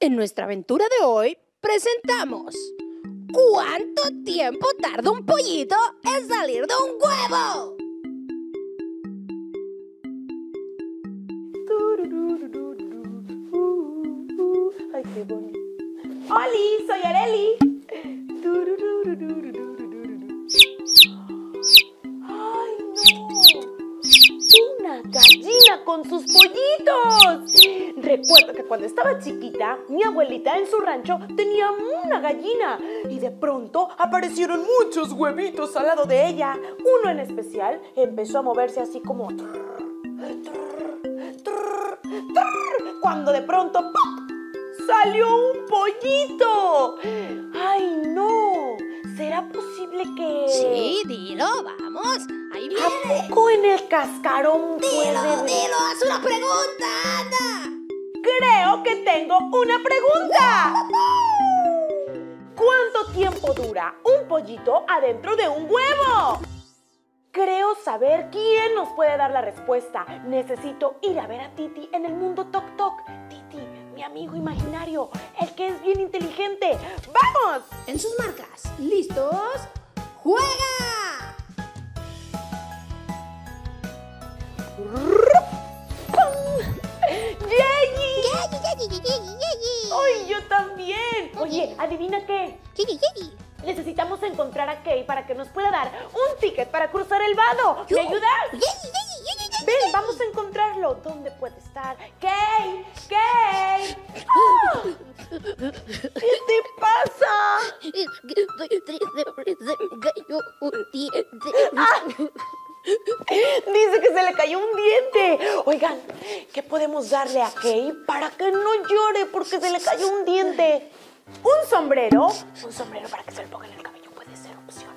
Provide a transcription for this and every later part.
En nuestra aventura de hoy presentamos ¿Cuánto tiempo tarda un pollito en salir de un huevo? Ay, qué bonito. ¡Holi! Soy Areli. ¡Ay, no! ¡Una gallina con sus pollitos! Estaba chiquita, mi abuelita en su rancho tenía una gallina y de pronto aparecieron muchos huevitos al lado de ella. Uno en especial empezó a moverse así como... Cuando de pronto ¡pop! salió un pollito. ¡Ay, no! ¿Será posible que... Sí, dilo, vamos. Ahí viene. ¿A poco en el cascarón Dilo, puede... dilo, haz una pregunta, anda. Creo que tengo una pregunta. ¿Cuánto tiempo dura un pollito adentro de un huevo? Creo saber quién nos puede dar la respuesta. Necesito ir a ver a Titi en el mundo Tok Tok. Titi, mi amigo imaginario, el que es bien inteligente. ¡Vamos! En sus marcas, ¿listos? ¡Juega! Oye, ¿adivina qué? Necesitamos encontrar a Kay para que nos pueda dar un ticket para cruzar el vado. ¿Me ayudas? Ven, vamos a encontrarlo. ¿Dónde puede estar? ¡Kay! ¡Kay! ¿Qué te pasa? Dice que se le cayó un diente. Oigan, ¿qué podemos darle a Kay para que no llore porque se le cayó un diente? ¿Un sombrero? Un sombrero para que se le ponga en el cabello puede ser opción.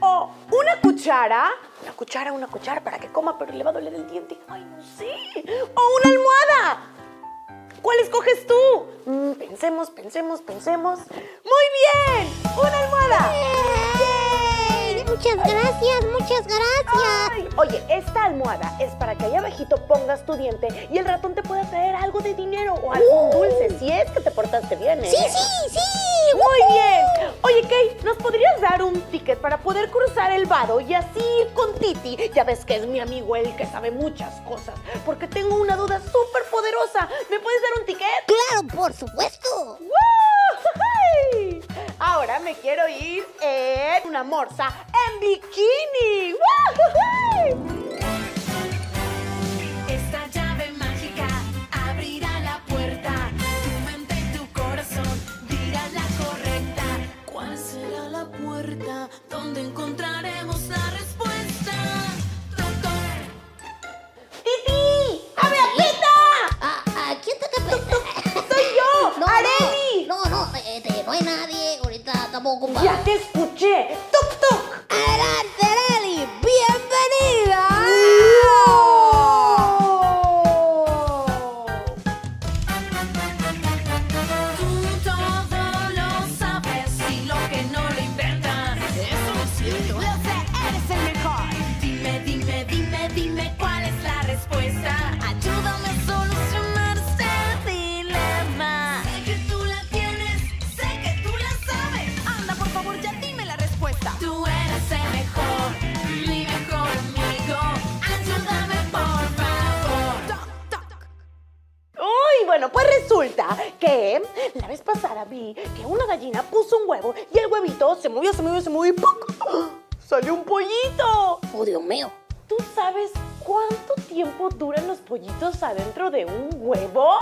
O una cuchara. Una cuchara, una cuchara para que coma, pero le va a doler el diente. Ay, no sé. O una almohada. ¿Cuál escoges tú? Mm, pensemos, pensemos, pensemos. Muy bien. Una almohada. Muchas gracias, muchas gracias. Ay, oye, esta almohada es para que ahí abajito pongas tu diente y el ratón te pueda traer algo de dinero o algún dulce, si es que te portaste bien, ¿eh? Sí, sí, sí. Muy bien. Oye, Kay, ¿nos podrías dar un ticket para poder cruzar el vado y así ir con Titi? Ya ves que es mi amigo él que sabe muchas cosas. Porque tengo una duda súper poderosa. ¿Me puedes dar un ticket? Claro, por supuesto. ¡Woo! Ahora me quiero ir en una morsa en bikini. ¡Woo! 나도 먹어봐. 야, 테스코치 resulta que la vez pasada vi que una gallina puso un huevo y el huevito se movió, se movió, se movió y ¡puc! ¡Salió un pollito! Oh, Dios mío. ¿Tú sabes cuánto tiempo duran los pollitos adentro de un huevo?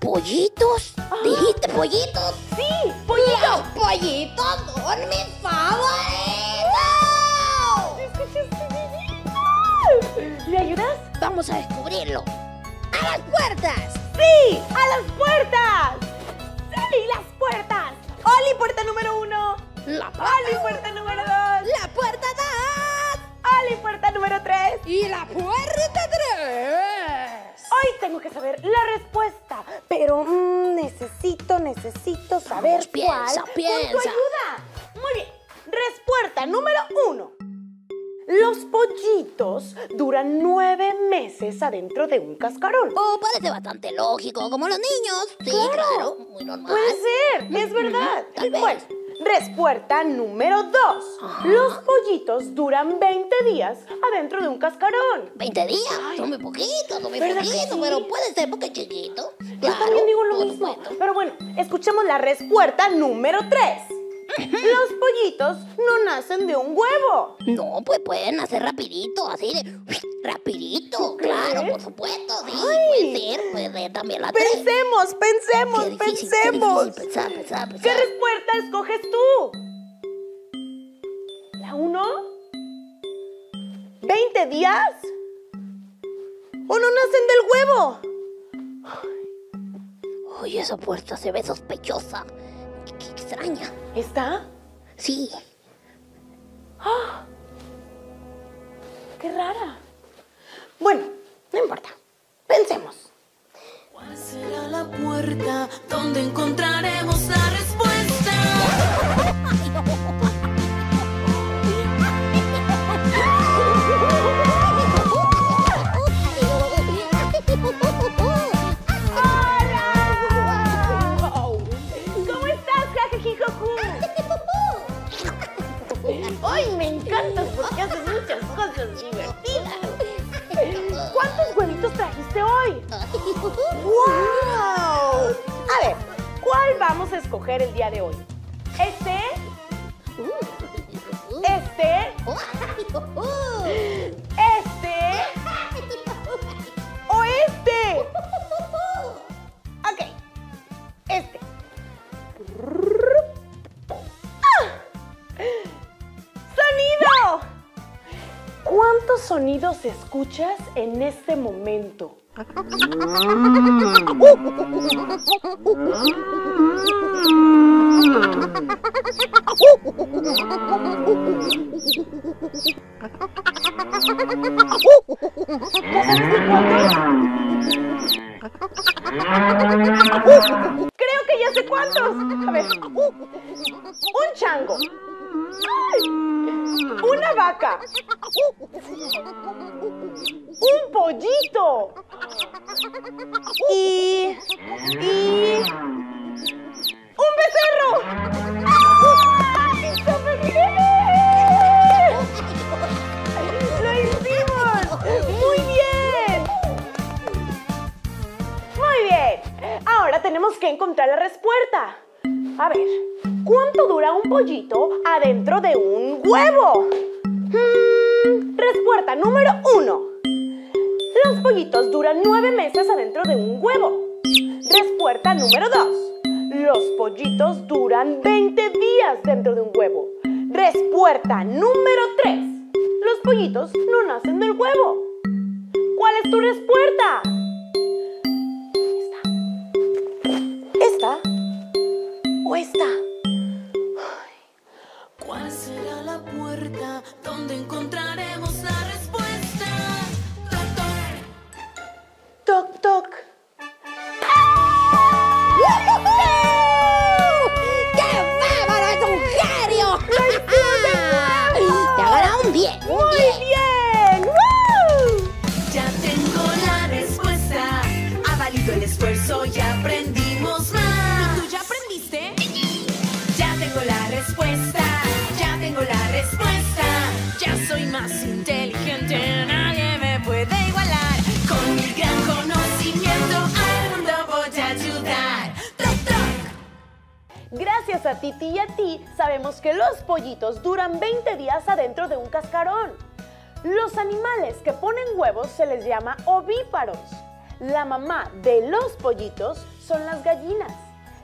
¿Pollitos? ¿Dijiste pollitos? ¡Sí, pollitos! ¡Pollitos! ¡Por mi favorito! ¡Escuchaste bien! ¿Me ayudas? Vamos a descubrirlo. ¡A las puertas! ¡Sí! ¡A las puertas! ¡Sí, las puertas! ¡Oli, puerta número uno! La ¡Oli, puerta número dos! ¡La puerta 2! ¡Oli, puerta número tres! ¡Y la puerta 3! Hoy tengo que saber la respuesta, pero mm, necesito, necesito saber Vamos, piensa, cuál. piensa. Con tu ayuda. Muy bien. Respuesta número uno. Los pollitos duran nueve meses adentro de un cascarón. Oh, parece bastante lógico, como los niños. Sí, claro, muy normal. Puede ser, es verdad. Tal vez. Bueno, respuesta número dos. Los pollitos duran 20 días adentro de un cascarón. 20 días, son muy poquitos, son muy ¿Verdad que poquitos, sí? pero puede ser porque es chiquito. Yo también digo lo mismo. supuesto. Pero bueno, escuchemos la respuesta número tres. Los pollitos no nacen de un huevo. No, pues pueden hacer rapidito, así de rapidito, claro, por supuesto, sí, Ay. puede ser, puede ser también la. Pensemos, pensemos, Qué difícil, qué pensemos. difícil pensar, pensar, ¿Qué pensar. respuesta escoges tú? ¿La uno? ¿20 días? ¿O no nacen del huevo? Oye, esa puerta se ve sospechosa. Qué, qué extraña. ¿Está? Sí, ¡Qué rara! Bueno, no importa. Pensemos. ¿Cuál será la puerta donde encontraremos la respuesta? ¡Wow! A ver, ¿cuál vamos a escoger el día de hoy? ¿Este? ¿Este? ¿Este? ¿O este? Ok, este. ¡Ah! ¡Sonido! ¿Cuántos sonidos escuchas en este momento? Creo que ya sé cuántos. A ver. Un chango. Una vaca. Un pollito. Y. Y. ¡Un becerro! ¡Ay! ¡Lo hicimos! ¡Muy bien! Muy bien. Ahora tenemos que encontrar la respuesta. A ver, ¿cuánto dura un pollito adentro de un huevo? Hmm, respuesta número uno. Los pollitos duran nueve meses adentro de un huevo. Respuesta número dos. Los pollitos duran 20 días dentro de un huevo. Respuesta número tres. Los pollitos no nacen del huevo. ¿Cuál es tu respuesta? ¿Esta? ¿Esta? ¿O esta? ¿Cuál será la puerta donde encontraremos A Titi y a ti sabemos que los pollitos duran 20 días adentro de un cascarón. Los animales que ponen huevos se les llama ovíparos. La mamá de los pollitos son las gallinas.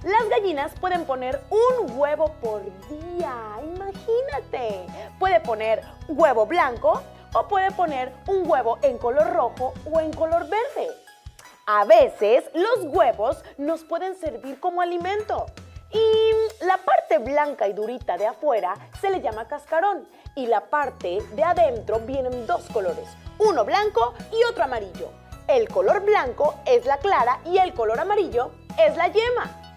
Las gallinas pueden poner un huevo por día, imagínate. Puede poner huevo blanco o puede poner un huevo en color rojo o en color verde. A veces los huevos nos pueden servir como alimento. Y la parte blanca y durita de afuera se le llama cascarón. Y la parte de adentro vienen dos colores, uno blanco y otro amarillo. El color blanco es la clara y el color amarillo es la yema.